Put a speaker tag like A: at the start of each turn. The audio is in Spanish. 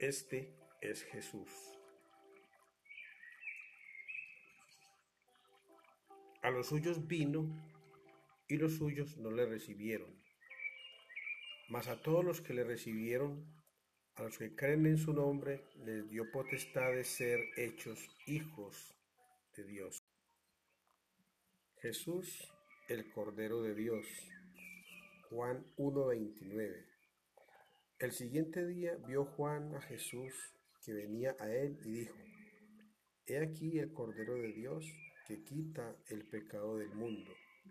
A: Este es Jesús. A los suyos vino y los suyos no le recibieron. Mas a todos los que le recibieron, a los que creen en su nombre, les dio potestad de ser hechos hijos de Dios. Jesús, el Cordero de Dios. Juan 1.29. El siguiente día vio Juan a Jesús que venía a él y dijo, He aquí el Cordero de Dios que quita el pecado del mundo.